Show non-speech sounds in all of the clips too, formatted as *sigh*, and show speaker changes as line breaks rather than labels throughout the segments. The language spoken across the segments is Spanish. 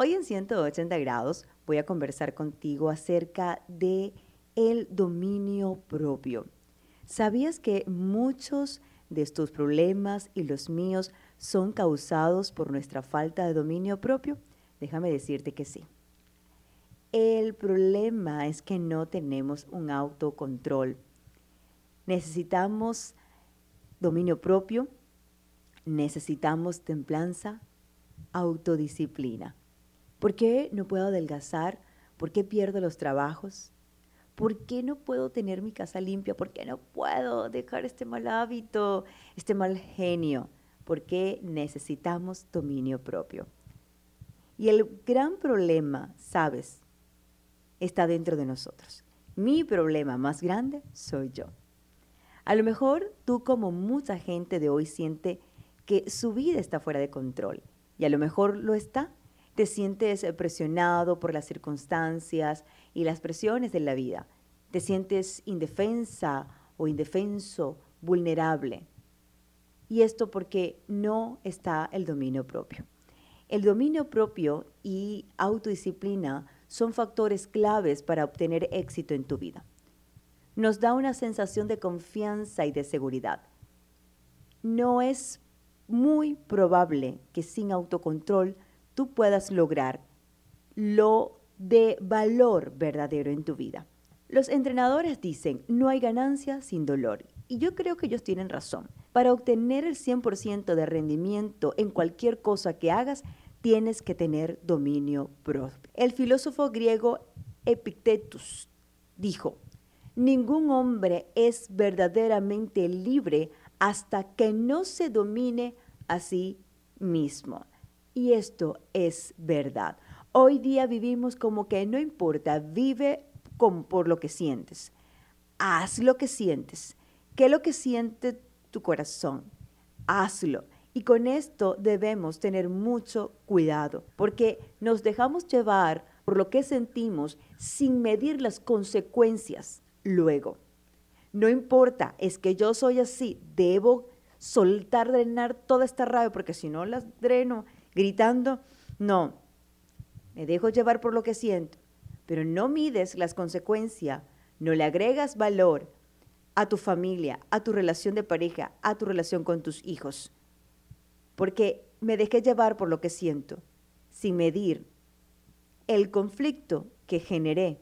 Hoy en 180 grados voy a conversar contigo acerca de el dominio propio. ¿Sabías que muchos de estos problemas y los míos son causados por nuestra falta de dominio propio? Déjame decirte que sí. El problema es que no tenemos un autocontrol. Necesitamos dominio propio, necesitamos templanza, autodisciplina. ¿Por qué no puedo adelgazar? ¿Por qué pierdo los trabajos? ¿Por qué no puedo tener mi casa limpia? ¿Por qué no puedo dejar este mal hábito, este mal genio? Porque necesitamos dominio propio. Y el gran problema, sabes, está dentro de nosotros. Mi problema más grande soy yo. A lo mejor tú como mucha gente de hoy siente que su vida está fuera de control y a lo mejor lo está te sientes presionado por las circunstancias y las presiones de la vida. Te sientes indefensa o indefenso, vulnerable. Y esto porque no está el dominio propio. El dominio propio y autodisciplina son factores claves para obtener éxito en tu vida. Nos da una sensación de confianza y de seguridad. No es muy probable que sin autocontrol tú puedas lograr lo de valor verdadero en tu vida. Los entrenadores dicen, no hay ganancia sin dolor. Y yo creo que ellos tienen razón. Para obtener el 100% de rendimiento en cualquier cosa que hagas, tienes que tener dominio propio. El filósofo griego Epictetus dijo, ningún hombre es verdaderamente libre hasta que no se domine a sí mismo. Y esto es verdad. Hoy día vivimos como que no importa, vive por lo que sientes. Haz lo que sientes. ¿Qué es lo que siente tu corazón? Hazlo. Y con esto debemos tener mucho cuidado, porque nos dejamos llevar por lo que sentimos sin medir las consecuencias luego. No importa, es que yo soy así, debo soltar, drenar toda esta rabia, porque si no las dreno, gritando, no, me dejo llevar por lo que siento, pero no mides las consecuencias, no le agregas valor a tu familia, a tu relación de pareja, a tu relación con tus hijos, porque me dejé llevar por lo que siento, sin medir el conflicto que generé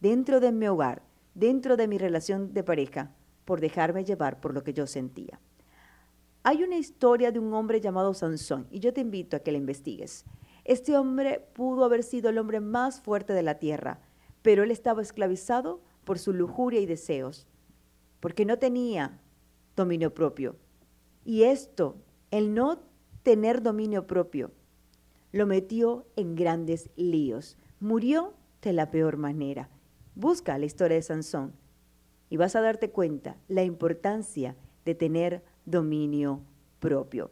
dentro de mi hogar, dentro de mi relación de pareja, por dejarme llevar por lo que yo sentía. Hay una historia de un hombre llamado Sansón y yo te invito a que la investigues. Este hombre pudo haber sido el hombre más fuerte de la tierra, pero él estaba esclavizado por su lujuria y deseos, porque no tenía dominio propio. Y esto, el no tener dominio propio, lo metió en grandes líos. Murió de la peor manera. Busca la historia de Sansón y vas a darte cuenta la importancia de tener dominio propio.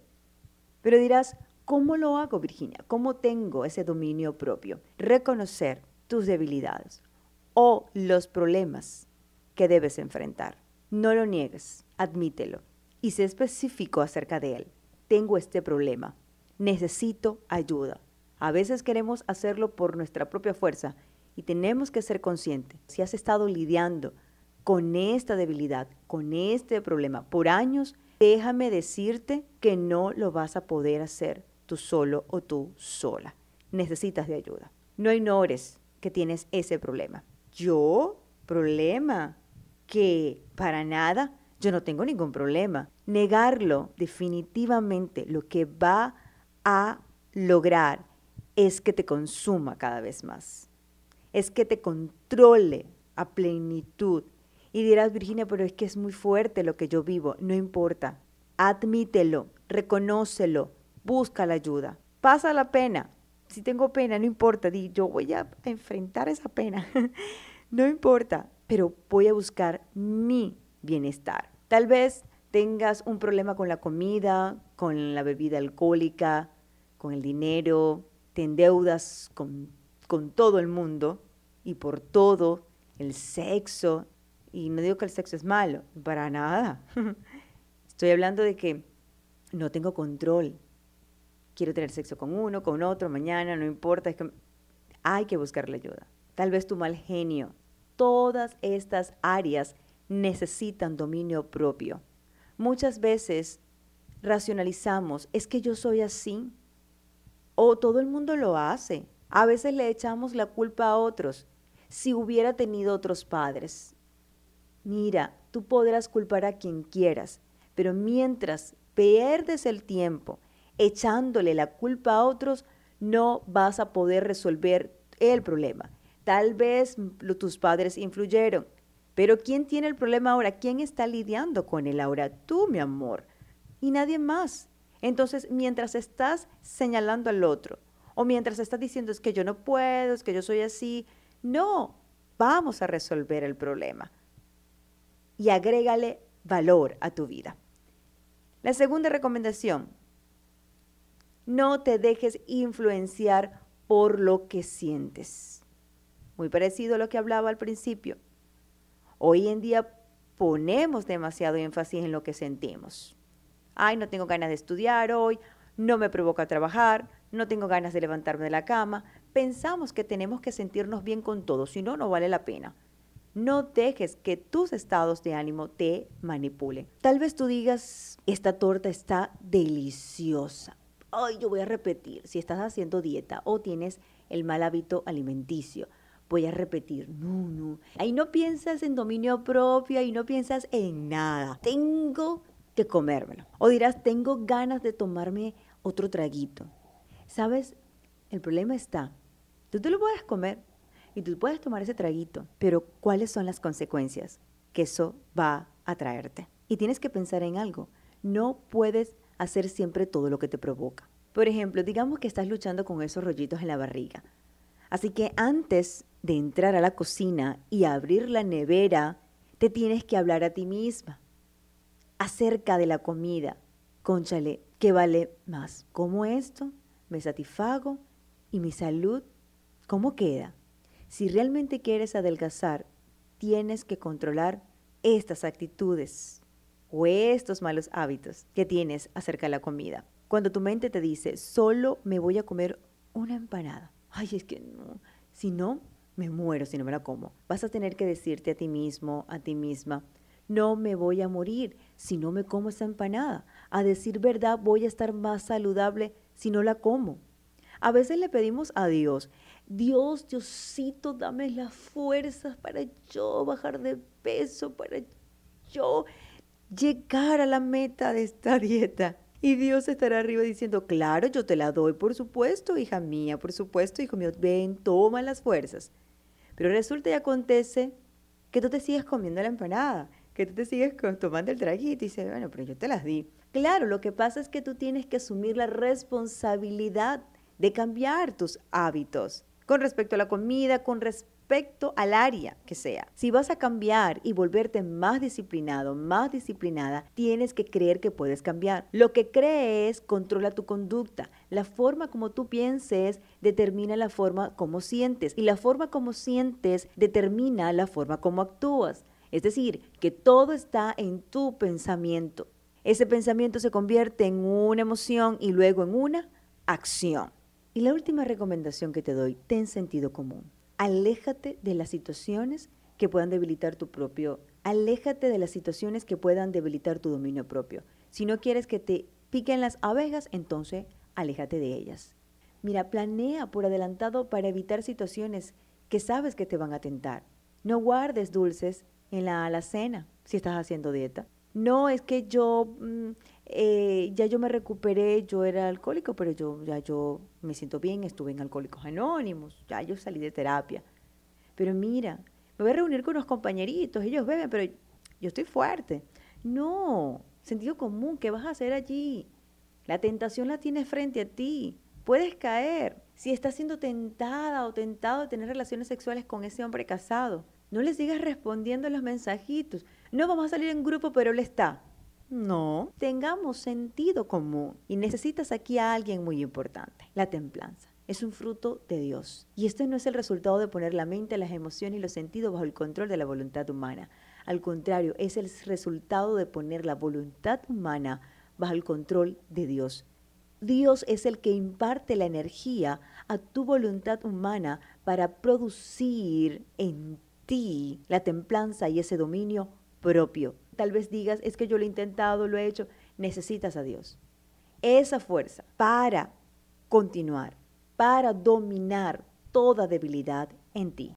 Pero dirás, ¿cómo lo hago, Virginia? ¿Cómo tengo ese dominio propio? Reconocer tus debilidades o los problemas que debes enfrentar. No lo niegues, admítelo y sé específico acerca de él. Tengo este problema, necesito ayuda. A veces queremos hacerlo por nuestra propia fuerza y tenemos que ser conscientes. Si has estado lidiando con esta debilidad, con este problema por años, déjame decirte que no lo vas a poder hacer tú solo o tú sola. Necesitas de ayuda. No ignores que tienes ese problema. ¿Yo? ¿Problema? Que para nada, yo no tengo ningún problema. Negarlo definitivamente lo que va a lograr es que te consuma cada vez más. Es que te controle a plenitud y dirás, Virginia, pero es que es muy fuerte lo que yo vivo. No importa. Admítelo, reconócelo, busca la ayuda. Pasa la pena. Si tengo pena, no importa. Di, yo voy a enfrentar esa pena. *laughs* no importa, pero voy a buscar mi bienestar. Tal vez tengas un problema con la comida, con la bebida alcohólica, con el dinero, te endeudas con, con todo el mundo y por todo, el sexo, y no digo que el sexo es malo, para nada. *laughs* Estoy hablando de que no tengo control. quiero tener sexo con uno, con otro, mañana, no importa, es que hay que buscarle ayuda. Tal vez tu mal genio. Todas estas áreas necesitan dominio propio. Muchas veces racionalizamos, es que yo soy así, o todo el mundo lo hace. A veces le echamos la culpa a otros. Si hubiera tenido otros padres. Mira, tú podrás culpar a quien quieras, pero mientras pierdes el tiempo echándole la culpa a otros, no vas a poder resolver el problema. Tal vez tus padres influyeron, pero ¿quién tiene el problema ahora? ¿Quién está lidiando con él ahora? Tú, mi amor, y nadie más. Entonces, mientras estás señalando al otro, o mientras estás diciendo es que yo no puedo, es que yo soy así, no, vamos a resolver el problema. Y agrégale valor a tu vida. La segunda recomendación, no te dejes influenciar por lo que sientes. Muy parecido a lo que hablaba al principio. Hoy en día ponemos demasiado énfasis en lo que sentimos. Ay, no tengo ganas de estudiar hoy, no me provoca trabajar, no tengo ganas de levantarme de la cama. Pensamos que tenemos que sentirnos bien con todo, si no, no vale la pena. No dejes que tus estados de ánimo te manipulen. Tal vez tú digas, esta torta está deliciosa. Ay, yo voy a repetir, si estás haciendo dieta o tienes el mal hábito alimenticio, voy a repetir, no, no. Ahí no piensas en dominio propio, ahí no piensas en nada. Tengo que comérmelo. O dirás, tengo ganas de tomarme otro traguito. ¿Sabes? El problema está, tú te lo puedes comer y tú puedes tomar ese traguito, pero ¿cuáles son las consecuencias que eso va a traerte? Y tienes que pensar en algo. No puedes hacer siempre todo lo que te provoca. Por ejemplo, digamos que estás luchando con esos rollitos en la barriga. Así que antes de entrar a la cocina y abrir la nevera, te tienes que hablar a ti misma acerca de la comida. Conchale, ¿qué vale más? ¿Cómo esto? ¿Me satisfago? ¿Y mi salud? ¿Cómo queda? Si realmente quieres adelgazar, tienes que controlar estas actitudes o estos malos hábitos que tienes acerca de la comida. Cuando tu mente te dice, solo me voy a comer una empanada. Ay, es que no. Si no, me muero si no me la como. Vas a tener que decirte a ti mismo, a ti misma, no me voy a morir si no me como esa empanada. A decir verdad, voy a estar más saludable si no la como. A veces le pedimos a Dios, Dios, Diosito, dame las fuerzas para yo bajar de peso, para yo llegar a la meta de esta *laughs* dieta. Y Dios estará arriba diciendo, claro, yo te la doy, por supuesto, hija mía, por supuesto, hijo mío, ven, toma las fuerzas. Pero resulta y acontece que tú te sigues comiendo la empanada que tú te sigues tomando el traguito y dices, bueno, pero yo te las di. Claro, lo que pasa es que tú tienes que asumir la responsabilidad de cambiar tus hábitos con respecto a la comida, con respecto al área que sea. Si vas a cambiar y volverte más disciplinado, más disciplinada, tienes que creer que puedes cambiar. Lo que crees controla tu conducta. La forma como tú pienses determina la forma como sientes y la forma como sientes determina la forma como actúas. Es decir, que todo está en tu pensamiento. Ese pensamiento se convierte en una emoción y luego en una acción. Y la última recomendación que te doy, ten sentido común. Aléjate de las situaciones que puedan debilitar tu propio, aléjate de las situaciones que puedan debilitar tu dominio propio. Si no quieres que te piquen las abejas, entonces aléjate de ellas. Mira, planea por adelantado para evitar situaciones que sabes que te van a tentar. No guardes dulces en la alacena si estás haciendo dieta. No es que yo, mm, eh, ya yo me recuperé, yo era alcohólico, pero yo ya yo me siento bien, estuve en Alcohólicos Anónimos, ya yo salí de terapia. Pero mira, me voy a reunir con unos compañeritos, ellos beben, pero yo estoy fuerte. No, sentido común, ¿qué vas a hacer allí? La tentación la tienes frente a ti, puedes caer. Si estás siendo tentada o tentado de tener relaciones sexuales con ese hombre casado, no le sigas respondiendo los mensajitos. No vamos a salir en grupo, pero él está. No, tengamos sentido común. Y necesitas aquí a alguien muy importante, la templanza. Es un fruto de Dios. Y esto no es el resultado de poner la mente, las emociones y los sentidos bajo el control de la voluntad humana. Al contrario, es el resultado de poner la voluntad humana bajo el control de Dios. Dios es el que imparte la energía a tu voluntad humana para producir en ti la templanza y ese dominio propio. Tal vez digas, es que yo lo he intentado, lo he hecho. Necesitas a Dios. Esa fuerza para continuar, para dominar toda debilidad en ti.